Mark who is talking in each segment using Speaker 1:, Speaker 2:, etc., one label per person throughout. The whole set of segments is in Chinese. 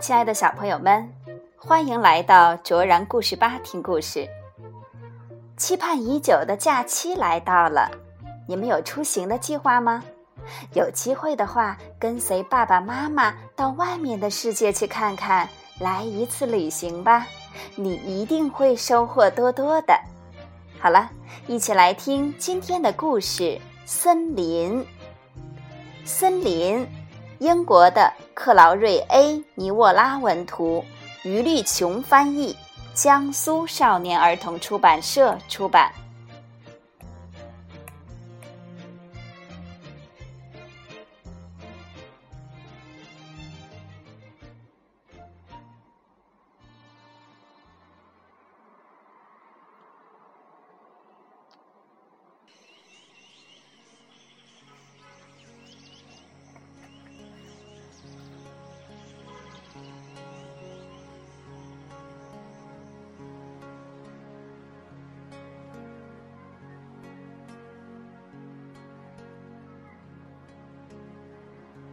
Speaker 1: 亲爱的小朋友们，欢迎来到卓然故事吧听故事。期盼已久的假期来到了，你们有出行的计划吗？有机会的话，跟随爸爸妈妈到外面的世界去看看，来一次旅行吧，你一定会收获多多的。好了，一起来听今天的故事《森林》。森林，英国的克劳瑞 ·A· 尼沃拉文图，于立琼翻译，江苏少年儿童出版社出版。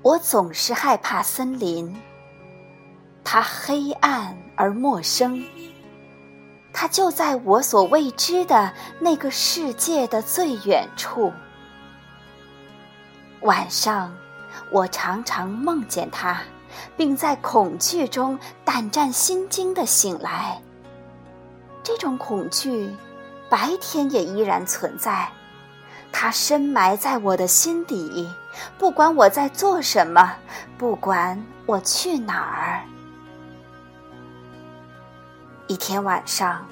Speaker 1: 我总是害怕森林，它黑暗而陌生，它就在我所未知的那个世界的最远处。晚上，我常常梦见它，并在恐惧中胆战心惊地醒来。这种恐惧，白天也依然存在。它深埋在我的心底，不管我在做什么，不管我去哪儿。一天晚上，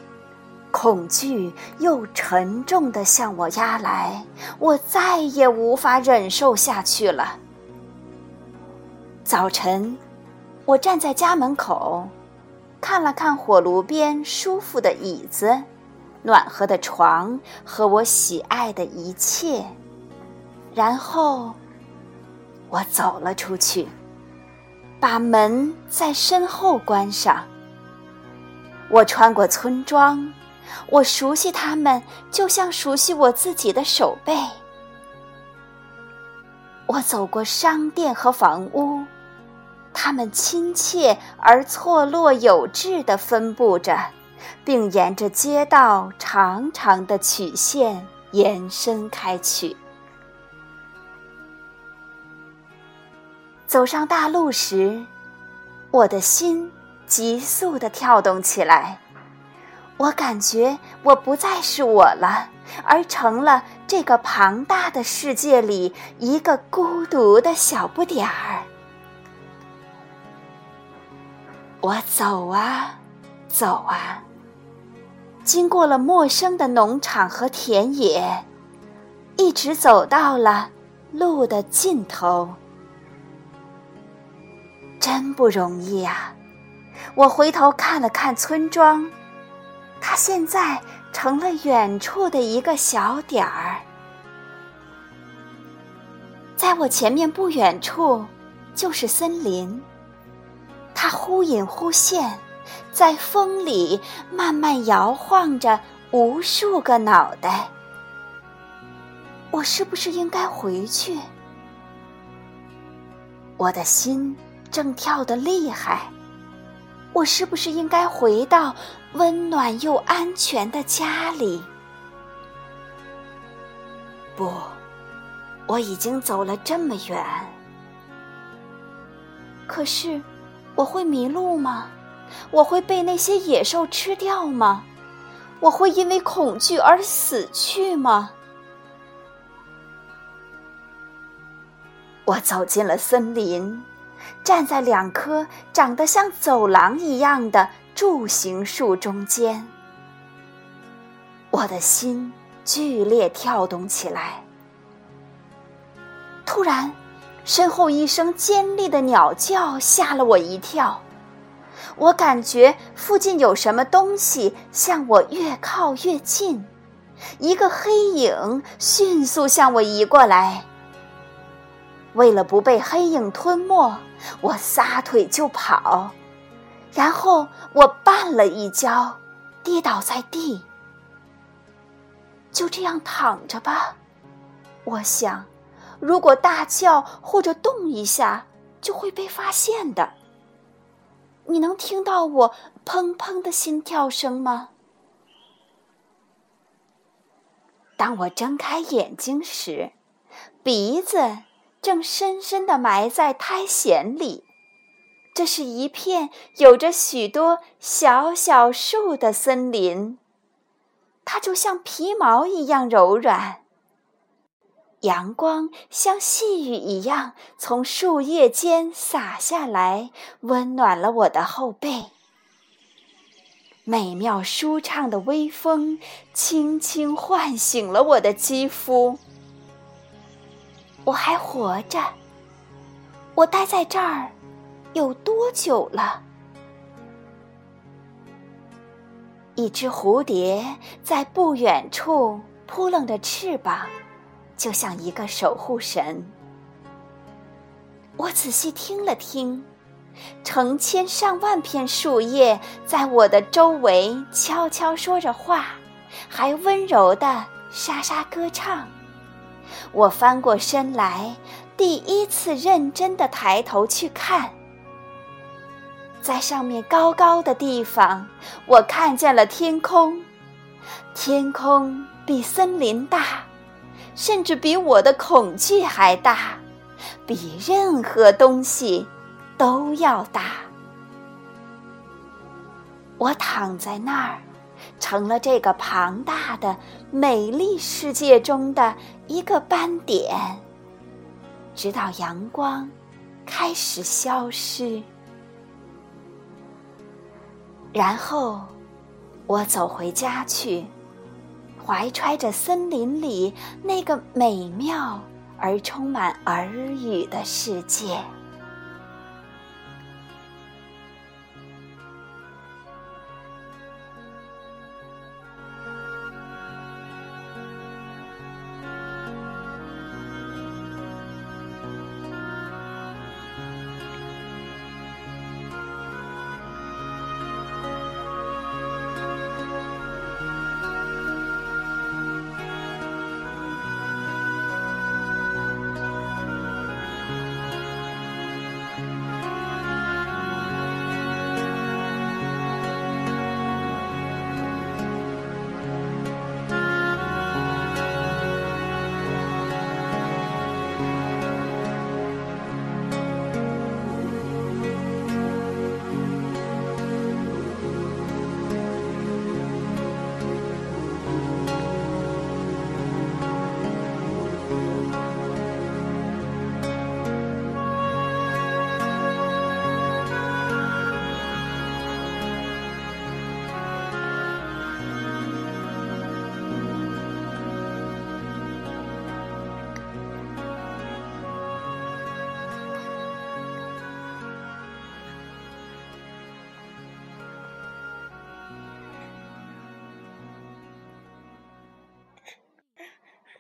Speaker 1: 恐惧又沉重的向我压来，我再也无法忍受下去了。早晨，我站在家门口，看了看火炉边舒服的椅子。暖和的床和我喜爱的一切，然后我走了出去，把门在身后关上。我穿过村庄，我熟悉他们，就像熟悉我自己的手背。我走过商店和房屋，他们亲切而错落有致地分布着。并沿着街道长长的曲线延伸开去。走上大路时，我的心急速的跳动起来。我感觉我不再是我了，而成了这个庞大的世界里一个孤独的小不点儿。我走啊，走啊。经过了陌生的农场和田野，一直走到了路的尽头。真不容易啊！我回头看了看村庄，它现在成了远处的一个小点儿。在我前面不远处，就是森林，它忽隐忽现。在风里慢慢摇晃着无数个脑袋，我是不是应该回去？我的心正跳得厉害，我是不是应该回到温暖又安全的家里？不，我已经走了这么远，可是我会迷路吗？我会被那些野兽吃掉吗？我会因为恐惧而死去吗？我走进了森林，站在两棵长得像走廊一样的柱形树中间，我的心剧烈跳动起来。突然，身后一声尖利的鸟叫吓了我一跳。我感觉附近有什么东西向我越靠越近，一个黑影迅速向我移过来。为了不被黑影吞没，我撒腿就跑，然后我绊了一跤，跌倒在地。就这样躺着吧，我想，如果大叫或者动一下，就会被发现的。你能听到我砰砰的心跳声吗？当我睁开眼睛时，鼻子正深深的埋在苔藓里。这是一片有着许多小小树的森林，它就像皮毛一样柔软。阳光像细雨一样从树叶间洒下来，温暖了我的后背。美妙舒畅的微风轻轻唤醒了我的肌肤。我还活着，我待在这儿有多久了？一只蝴蝶在不远处扑棱着翅膀。就像一个守护神。我仔细听了听，成千上万片树叶在我的周围悄悄说着话，还温柔的沙沙歌唱。我翻过身来，第一次认真的抬头去看，在上面高高的地方，我看见了天空，天空比森林大。甚至比我的恐惧还大，比任何东西都要大。我躺在那儿，成了这个庞大的、美丽世界中的一个斑点，直到阳光开始消失。然后，我走回家去。怀揣着森林里那个美妙而充满耳语的世界。